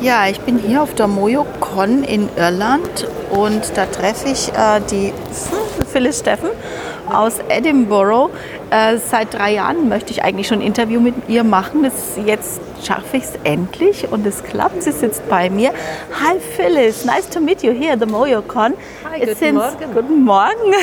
Ja, ich bin hier auf der MojoCon in Irland und da treffe ich äh, die Phyllis Steffen aus Edinburgh. Äh, seit drei Jahren möchte ich eigentlich schon ein Interview mit ihr machen. Das, jetzt schaffe ich es endlich und es klappt. Sie sitzt bei mir. Hi Phyllis, nice to meet you here at the MojoCon. Hi, guten Since, Morgen. Guten Morgen.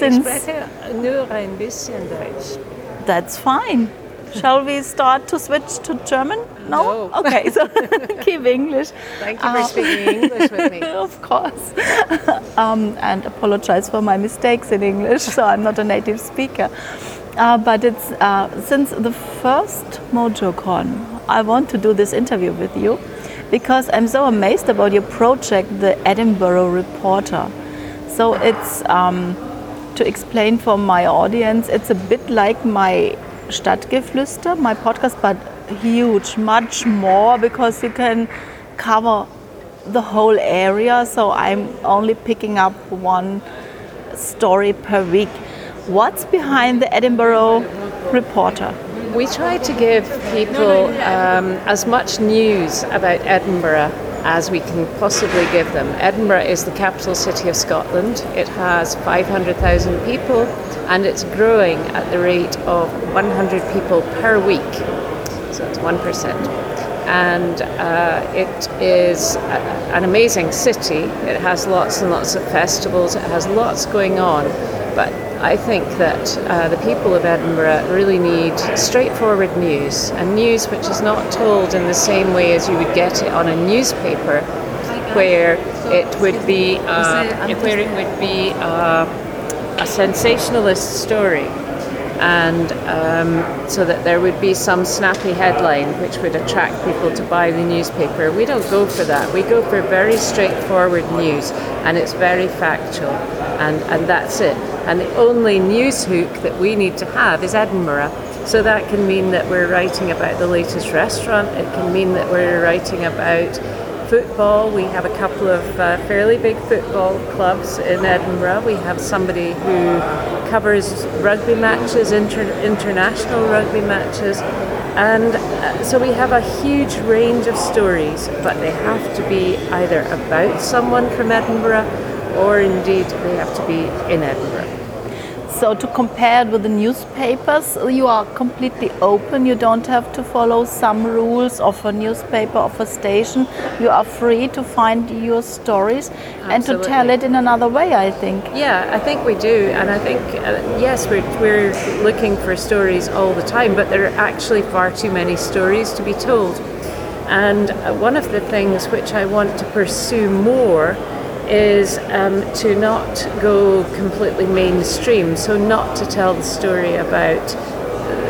Ich spreche nur ein bisschen Deutsch. that's fine. Shall we start to switch to German? No. Okay, so keep English. Thank you for Uh, speaking English with me. of course. um, and apologize for my mistakes in English, so I'm not a native speaker. Uh, but it's uh, since the first MojoCon, I want to do this interview with you because I'm so amazed about your project, the Edinburgh Reporter. So it's um, to explain for my audience, it's a bit like my Stadtgeflüster, my podcast, but huge, much more because you can cover the whole area. So I'm only picking up one story per week. What's behind the Edinburgh Reporter? We try to give people um, as much news about Edinburgh as we can possibly give them. Edinburgh is the capital city of Scotland. It has 500,000 people and it's growing at the rate of 100 people per week. So it's 1%. And uh, it is a, an amazing city. It has lots and lots of festivals, it has lots going on. But I think that uh, the people of Edinburgh really need straightforward news, and news which is not told in the same way as you would get it on a newspaper, where it would be uh, where it would be uh, a sensationalist story, and um, so that there would be some snappy headline which would attract people to buy the newspaper. We don't go for that. We go for very straightforward news, and it's very factual, and, and that's it. And the only news hook that we need to have is Edinburgh. So that can mean that we're writing about the latest restaurant. It can mean that we're writing about football. We have a couple of uh, fairly big football clubs in Edinburgh. We have somebody who covers rugby matches, inter- international rugby matches. And uh, so we have a huge range of stories, but they have to be either about someone from Edinburgh or indeed they have to be in Edinburgh. So to compare it with the newspapers, you are completely open. You don't have to follow some rules of a newspaper of a station. You are free to find your stories and to tell it in another way. I think. Yeah, I think we do, and I think uh, yes, we're we're looking for stories all the time, but there are actually far too many stories to be told. And uh, one of the things which I want to pursue more is um, to not go completely mainstream. So not to tell the story about,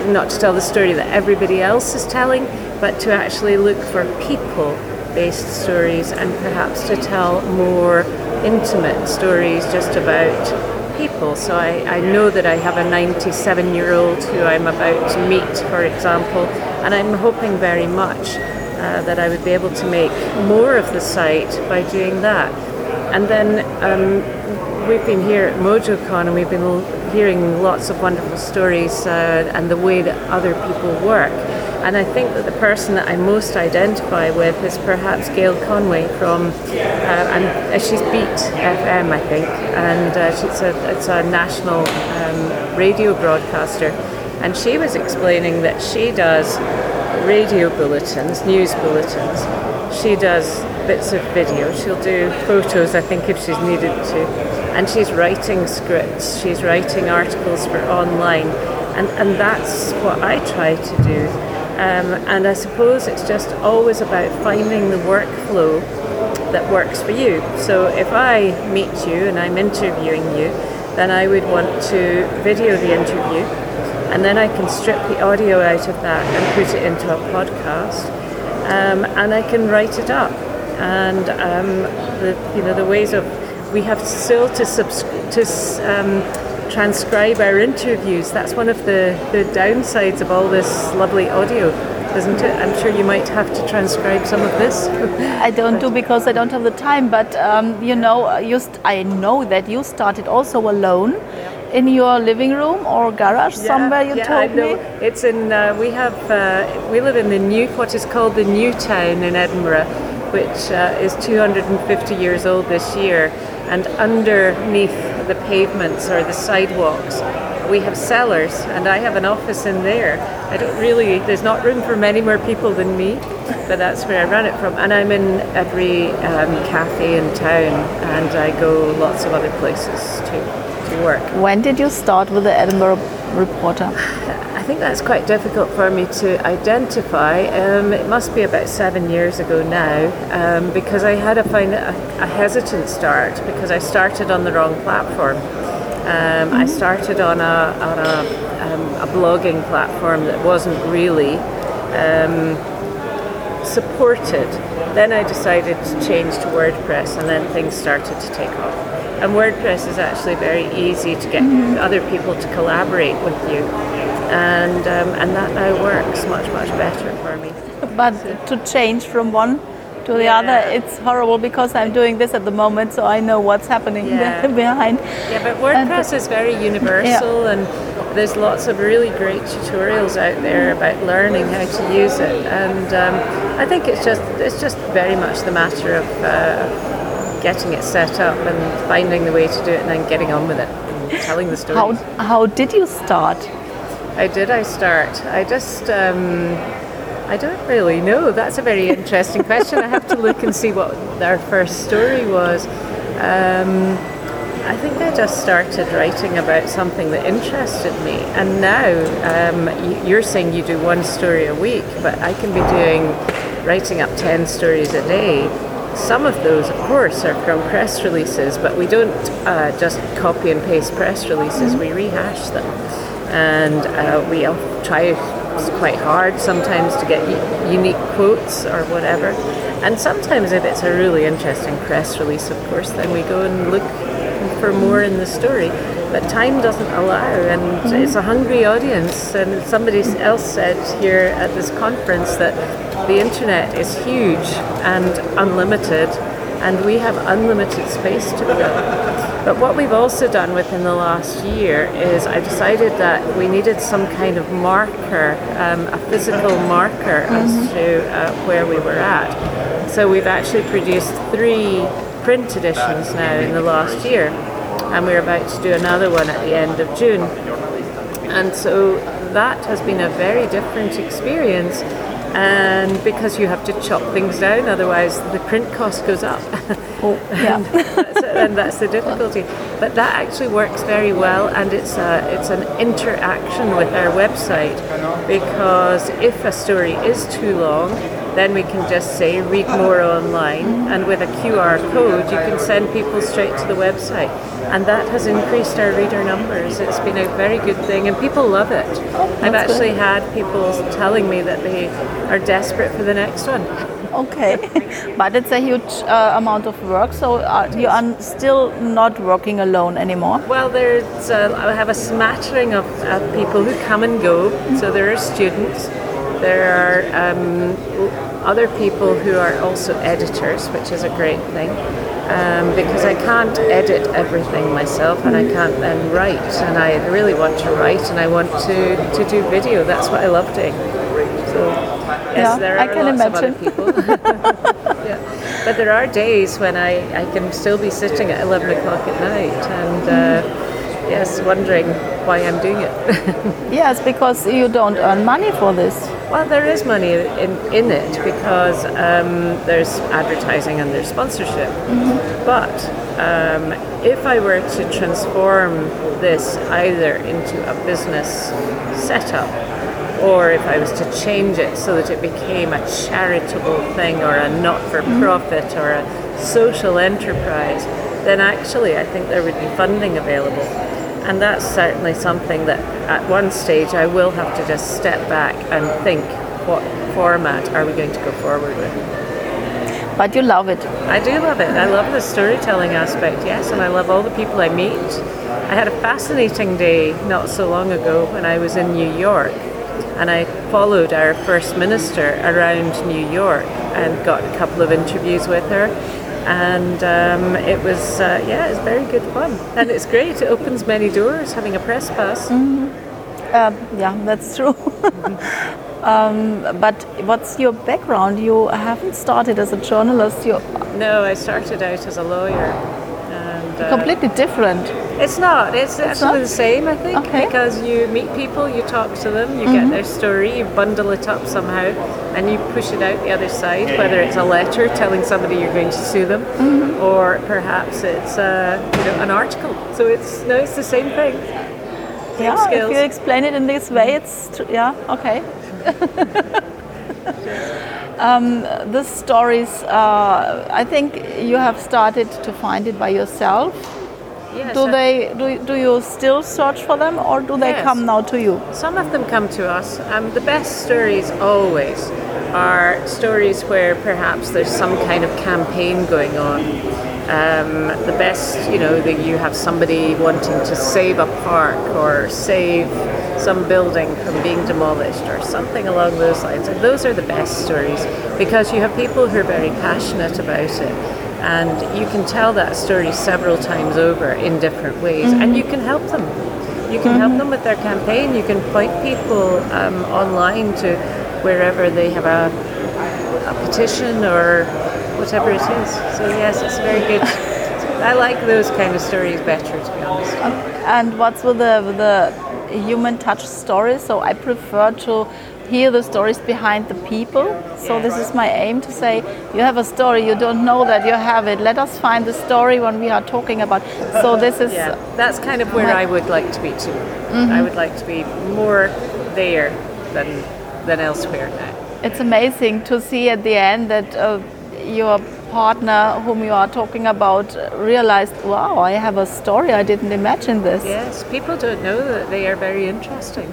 not to tell the story that everybody else is telling, but to actually look for people-based stories and perhaps to tell more intimate stories just about people. So I, I know that I have a 97 year old who I'm about to meet, for example, and I'm hoping very much uh, that I would be able to make more of the site by doing that. And then um, we've been here at MojoCon and we've been hearing lots of wonderful stories uh, and the way that other people work. And I think that the person that I most identify with is perhaps Gail Conway from, uh, and uh, she's Beat FM, I think, and uh, she's a, it's a national um, radio broadcaster. And she was explaining that she does radio bulletins, news bulletins. She does bits of video. She'll do photos, I think, if she's needed to. And she's writing scripts. She's writing articles for online. And, and that's what I try to do. Um, and I suppose it's just always about finding the workflow that works for you. So if I meet you and I'm interviewing you, then I would want to video the interview and then I can strip the audio out of that and put it into a podcast um, and I can write it up. And um, the you know the ways of we have still to subs- to um, transcribe our interviews. That's one of the, the downsides of all this lovely audio, isn't it? I'm sure you might have to transcribe some of this. I don't do because I don't have the time. But um, you know, you st- I know that you started also alone, in your living room or garage somewhere. You yeah, told I know. me. It's in. Uh, we have. Uh, we live in the new, what is called the New Town in Edinburgh, which uh, is 250 years old this year. And underneath the pavements or the sidewalks, we have cellars, and I have an office in there. I don't really. There's not room for many more people than me, but that's where I run it from. And I'm in every um, cafe in town, and I go lots of other places too to work. When did you start with the Edinburgh Reporter? I think that's quite difficult for me to identify. Um, it must be about seven years ago now, um, because I had a, find a, a hesitant start because I started on the wrong platform. Um, I started on a on a, um, a blogging platform that wasn't really um, supported. Then I decided to change to WordPress, and then things started to take off. And WordPress is actually very easy to get other people to collaborate with you, and um, and that now works much much better for me. But to change from one to the Yeah. other, it's horrible because I'm doing this at the moment, so I know what's happening Yeah. behind. Yeah, but WordPress is very universal, and there's lots of really great tutorials out there about learning how to use it. And um, I think it's just it's just very much the matter of uh, getting it set up and finding the way to do it, and then getting on with it, and telling the story. How how did you start? How did I start? I just, um, I don't really know. That's a very interesting question. I have to look and see what our first story was. Um, I think I just started writing about something that interested me, and now um, you're saying you do one story a week, but I can be doing writing up ten stories a day. Some of those, of course, are from press releases, but we don't uh, just copy and paste press releases. We rehash them, and uh, we all try quite hard sometimes to get unique quotes or whatever. And sometimes, if it's a really interesting press release, of course, then we go and look for more in the story. But time doesn't allow, and it's a hungry audience. And somebody else said here at this conference that the internet is huge and unlimited, and we have unlimited space to fill. But what we've also done within the last year is I decided that we needed some kind of marker, um, a physical marker as to uh, where we were at. So we've actually produced three print editions now in the last year, and we're about to do another one at the end of June. And so that has been a very different experience. And because you have to chop things down, otherwise the print cost goes up. Oh, yeah. that's, and that's the difficulty. But that actually works very well, and it's a, it's an interaction with our website because if a story is too long, then we can just say read more online, and with a QR code, you can send people straight to the website, and that has increased our reader numbers. It's been a very good thing, and people love it. I've that's actually had people telling me that they are desperate for the next one. Okay, but it's a huge uh, amount of work, so uh, you are still not working alone anymore. Well, there's uh, I have a smattering of, of people who come and go. So there are students, there are um, other people who are also editors, which is a great thing. Um, because I can't edit everything myself and I can't then write and I really want to write and I want to, to do video. That's what I love doing. So yes, Yeah, there I can lots of imagine. other people. yeah. But there are days when I, I can still be sitting at 11 o'clock at night and uh, yes, wondering why I'm doing it. Yes, because you don't earn money for this. well, there is money in, in it because um, there's advertising and there's sponsorship. But um, if I were to transform this either into a business setup or if I was to change it so that it became a charitable thing or a not for profit or a social enterprise, then actually I think there would be funding available. And that's certainly something that at one stage I will have to just step back and think what format are we going to go forward with. But you love it. I do love it. I love the storytelling aspect, yes, and I love all the people I meet. I had a fascinating day not so long ago when I was in New York and I followed our First Minister around New York and got a couple of interviews with her. And um, it was, uh, yeah, it's very good fun. And it's great. It opens many doors having a press pass. Um, yeah, that's true. um, but what's your background? You haven't started as a journalist. You No, I started out as a lawyer. And, uh, completely different. It's not. It's, actually not? the same, I think, Okay. because you meet people, you talk to them, you get their story, you bundle it up somehow, and you push it out the other side. Whether it's a letter telling somebody you're going to sue them, or perhaps it's uh, you know an article. So it's no, it's the same thing. Yeah, skills. if you explain it in this way, it's tr- yeah okay. um, the stories, uh, I think you have started to find it by yourself. Yes, Do they do, do you still search for them or do they Yes. come now to you? Some of them come to us. Um, the best stories always are stories where perhaps there's some kind of campaign going on. Um, the best, you know, that you have somebody wanting to save a park or save some building from being demolished or something along those lines. And those are the best stories because you have people who are very passionate about it. And you can tell that story several times over in different ways, and you can help them. You can help them with their campaign. You can point people um, online to wherever they have a, a petition or whatever it is. So yes, it's very good. I like those kind of stories better, to be honest. And what's with the, with the human touch stories? So I prefer to hear the stories behind the people. So this is my aim to say, you have a story, you don't know that you have it. Let us find the story when we are talking about. So this is Yeah, that's kind of where I would like to be too. Mm-hmm. I would like to be more there than than elsewhere it's amazing to see at the end that uh, your partner whom you are talking about realized, wow, I have a story. I didn't imagine this. Yes, people don't know that they are very interesting,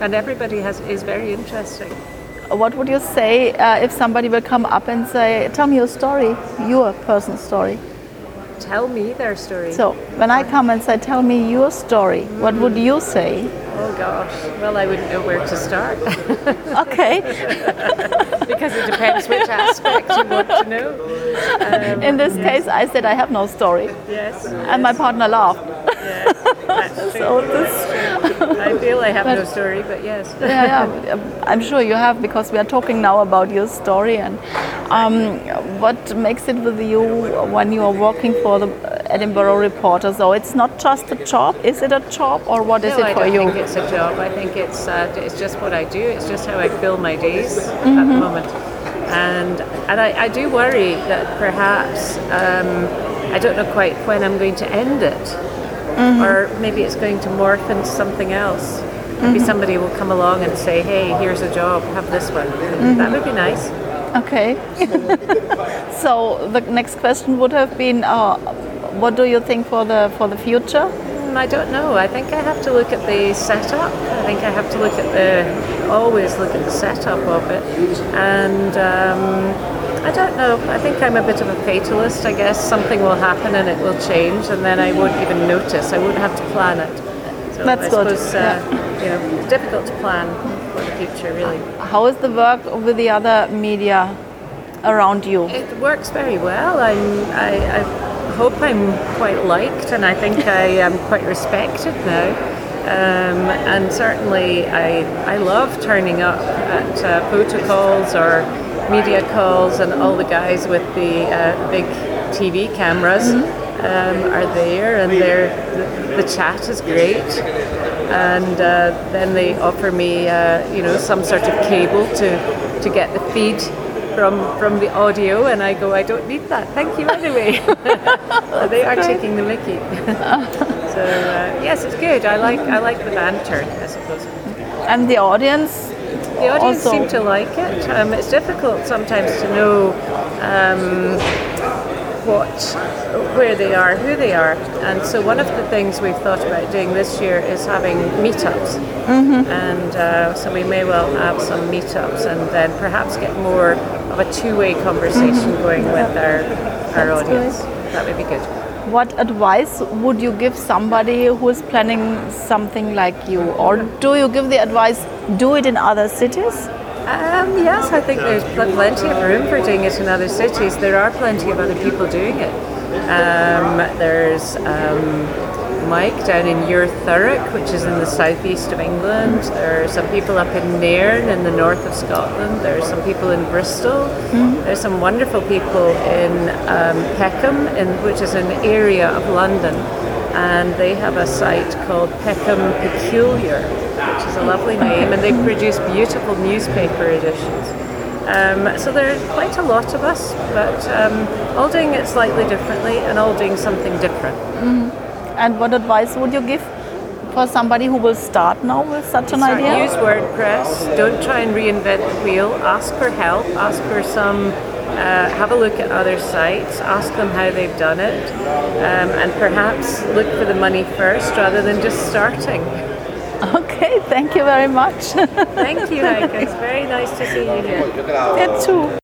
and everybody has is very interesting. What would you say uh, if somebody will come up and say, tell me your story, your personal story? Tell me their story. So when I come and say, tell me your story, what would you say? Oh gosh, well I wouldn't know where to start Okay. because it depends which aspect you want to know. Um, In this case, I said I have no story, yes, and my partner laughed. yes. So this, I feel I have no story, but yes. yeah, yeah, I'm sure you have because we are talking now about your story and um, what makes it with you when you are working for the Edinburgh Reporter. So it's not just a job. Is it a job or what is no, it I for don't you? think it's a job. I think it's uh, it's just what I do. It's just how I fill my days at Mm-hmm. the moment. And and I, I do worry that perhaps um, I don't know quite when I'm going to end it, Mm-hmm. or maybe it's going to morph into something else. Maybe Mm-hmm. somebody will come along and say, "Hey, here's a job. Have this one." Mm-hmm. That would be nice. Okay. so the next question would have been, uh, what do you think for the for the future? Mm, I don't know. I think I have to look at the setup. I think I have to look at the always look at the setup of it, and um, I don't know. I think I'm a bit of a fatalist. I guess something will happen and it will change, and then I won't even notice. I won't have to plan it. So That's I good, suppose uh, you know it's difficult to plan for the future, really. How is the work with the other media around you? It works very well. I'm, I, I hope I'm quite liked, and I think I am quite respected now. Um, and certainly, I, I love turning up at uh, photo calls or media calls, and all the guys with the uh, big TV cameras um, are there, and the, the chat is great. And uh, then they offer me, uh, you know, some sort of cable to, to get the feed from from the audio, and I go, I don't need that. Thank you anyway. So they are taking the Mickey. so uh, yes, it's good. I like I like the banter. I suppose And the audience? the audience Also- seem to like it. Um, it's difficult sometimes to know. Um, what, where they are, who they are, and so one of the things we've thought about doing this year is having meetups, and uh, so we may well have some meetups, and then perhaps get more of a two-way conversation going with our our That's audience. That would be good. What advice would you give somebody who is planning something like you? Or do you give the advice, do it in other cities? Um, yes, I think there's pl- plenty of room for doing it in other cities. There are plenty of other people doing it. Um, there's um, Mike down in Your Thurrock, which is in the southeast of England. There are some people up in Nairn in the north of Scotland. There are some people in Bristol. There's some wonderful people in um, Peckham, in, which is an area of London. And they have a site called Peckham Peculiar, which is a lovely name, and they produce beautiful newspaper editions. Um, so there are quite a lot of us, but um, all doing it slightly differently and all doing something different. And what advice would you give for somebody who will start now with such an idea? Use WordPress. Don't try and reinvent the wheel. Ask for help. Ask for some. Uh, have a look at other sites. Ask them how they've done it, um, and perhaps look for the money first rather than just starting. Okay, thank you very much. Thank you, Heike. It's very nice to see you here. you too.